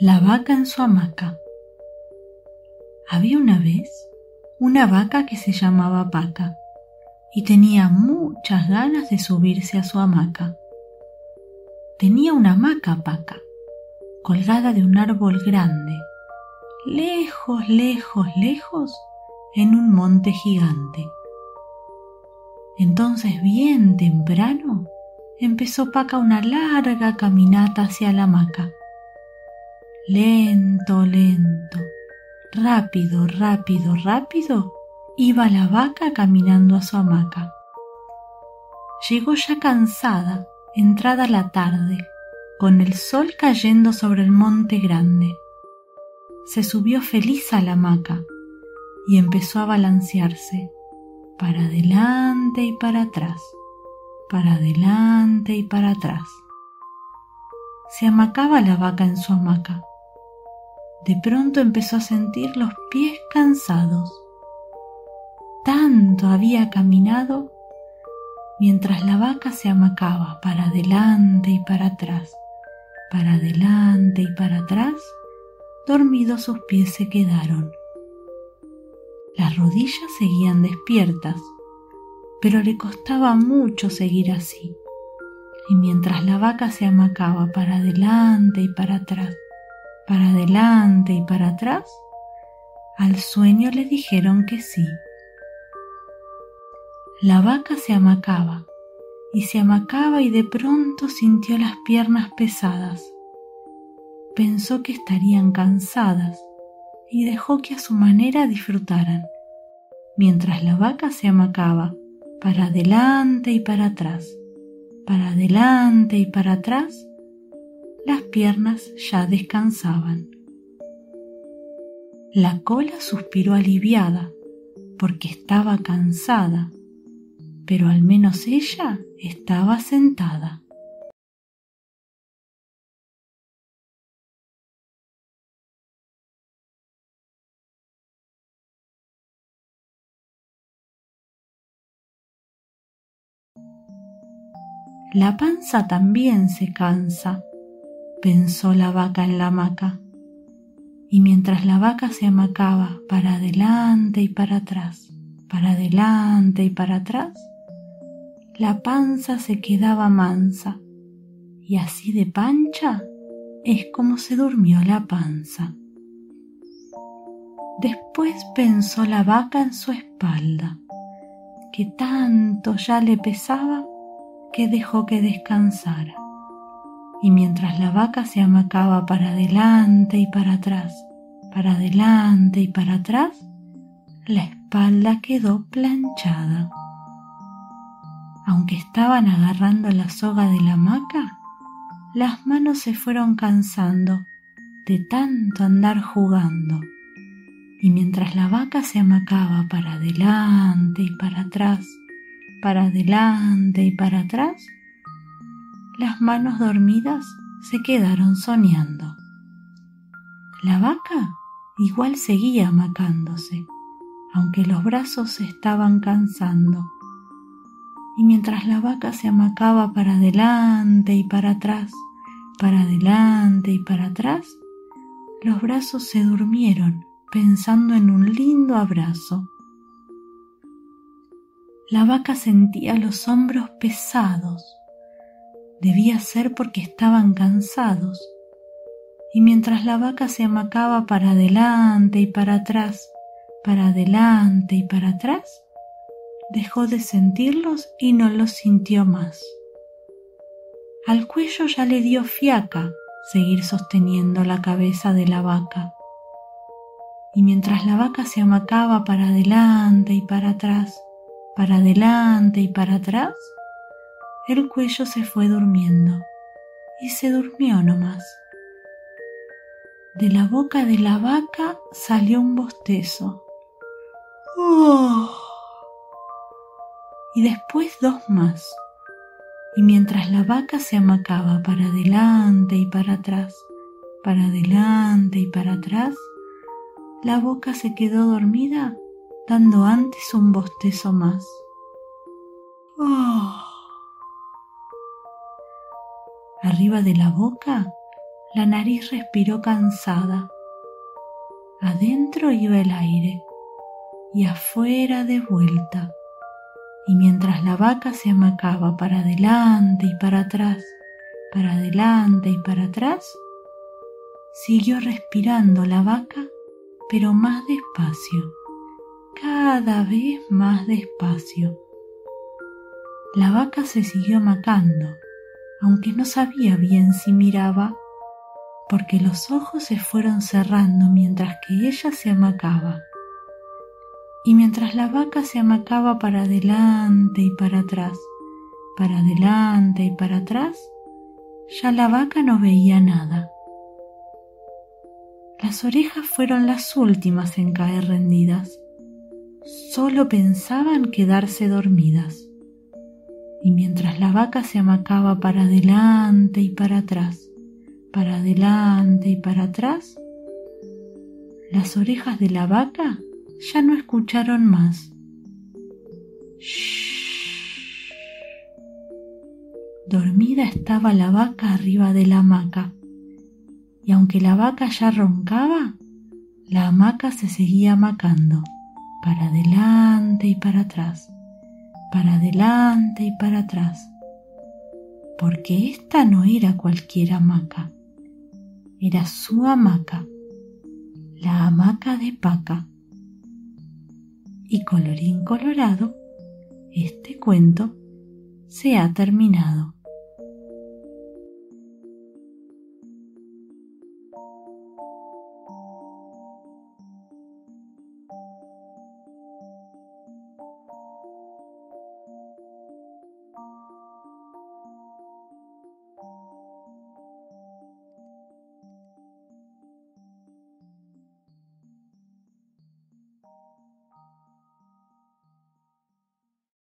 La vaca en su hamaca. Había una vez una vaca que se llamaba Paca y tenía muchas ganas de subirse a su hamaca. Tenía una hamaca Paca, colgada de un árbol grande, lejos, lejos, lejos, en un monte gigante. Entonces, bien temprano, empezó Paca una larga caminata hacia la hamaca Lento, lento, rápido, rápido, rápido, iba la vaca caminando a su hamaca. Llegó ya cansada, entrada la tarde, con el sol cayendo sobre el monte grande. Se subió feliz a la hamaca y empezó a balancearse para adelante y para atrás, para adelante y para atrás. Se amacaba la vaca en su hamaca de pronto empezó a sentir los pies cansados. Tanto había caminado mientras la vaca se amacaba para adelante y para atrás, para adelante y para atrás, dormidos sus pies se quedaron. Las rodillas seguían despiertas, pero le costaba mucho seguir así. Y mientras la vaca se amacaba para adelante y para atrás, para adelante y para atrás, al sueño le dijeron que sí. La vaca se amacaba y se amacaba y de pronto sintió las piernas pesadas. Pensó que estarían cansadas y dejó que a su manera disfrutaran, mientras la vaca se amacaba para adelante y para atrás, para adelante y para atrás, las piernas ya descansaban. La cola suspiró aliviada porque estaba cansada, pero al menos ella estaba sentada. La panza también se cansa pensó la vaca en la hamaca. Y mientras la vaca se amacaba para adelante y para atrás, para adelante y para atrás, la panza se quedaba mansa y así de pancha es como se durmió la panza. Después pensó la vaca en su espalda, que tanto ya le pesaba que dejó que descansara y mientras la vaca se amacaba para adelante y para atrás, para adelante y para atrás, la espalda quedó planchada. Aunque estaban agarrando la soga de la hamaca, las manos se fueron cansando de tanto andar jugando. Y mientras la vaca se amacaba para adelante y para atrás, para adelante y para atrás, las manos dormidas se quedaron soñando. La vaca igual seguía amacándose, aunque los brazos se estaban cansando. Y mientras la vaca se amacaba para adelante y para atrás, para adelante y para atrás, los brazos se durmieron pensando en un lindo abrazo. La vaca sentía los hombros pesados Debía ser porque estaban cansados. Y mientras la vaca se amacaba para adelante y para atrás, para adelante y para atrás, dejó de sentirlos y no los sintió más. Al cuello ya le dio fiaca seguir sosteniendo la cabeza de la vaca. Y mientras la vaca se amacaba para adelante y para atrás, para adelante y para atrás, el cuello se fue durmiendo y se durmió nomás. De la boca de la vaca salió un bostezo. ¡Oh! Y después dos más. Y mientras la vaca se amacaba para adelante y para atrás, para adelante y para atrás, la boca se quedó dormida dando antes un bostezo más. ¡Oh! Arriba de la boca, la nariz respiró cansada. Adentro iba el aire y afuera de vuelta. Y mientras la vaca se amacaba para adelante y para atrás, para adelante y para atrás, siguió respirando la vaca, pero más despacio, cada vez más despacio. La vaca se siguió amacando, aunque no sabía bien si miraba, porque los ojos se fueron cerrando mientras que ella se amacaba. Y mientras la vaca se amacaba para adelante y para atrás, para adelante y para atrás, ya la vaca no veía nada. Las orejas fueron las últimas en caer rendidas. Solo pensaban quedarse dormidas y mientras la vaca se amacaba para adelante y para atrás, para adelante y para atrás, las orejas de la vaca ya no escucharon más. Dormida estaba la vaca arriba de la hamaca, y aunque la vaca ya roncaba, la hamaca se seguía amacando para adelante y para atrás para adelante y para atrás, porque esta no era cualquier hamaca, era su hamaca, la hamaca de Paca. Y colorín colorado, este cuento se ha terminado.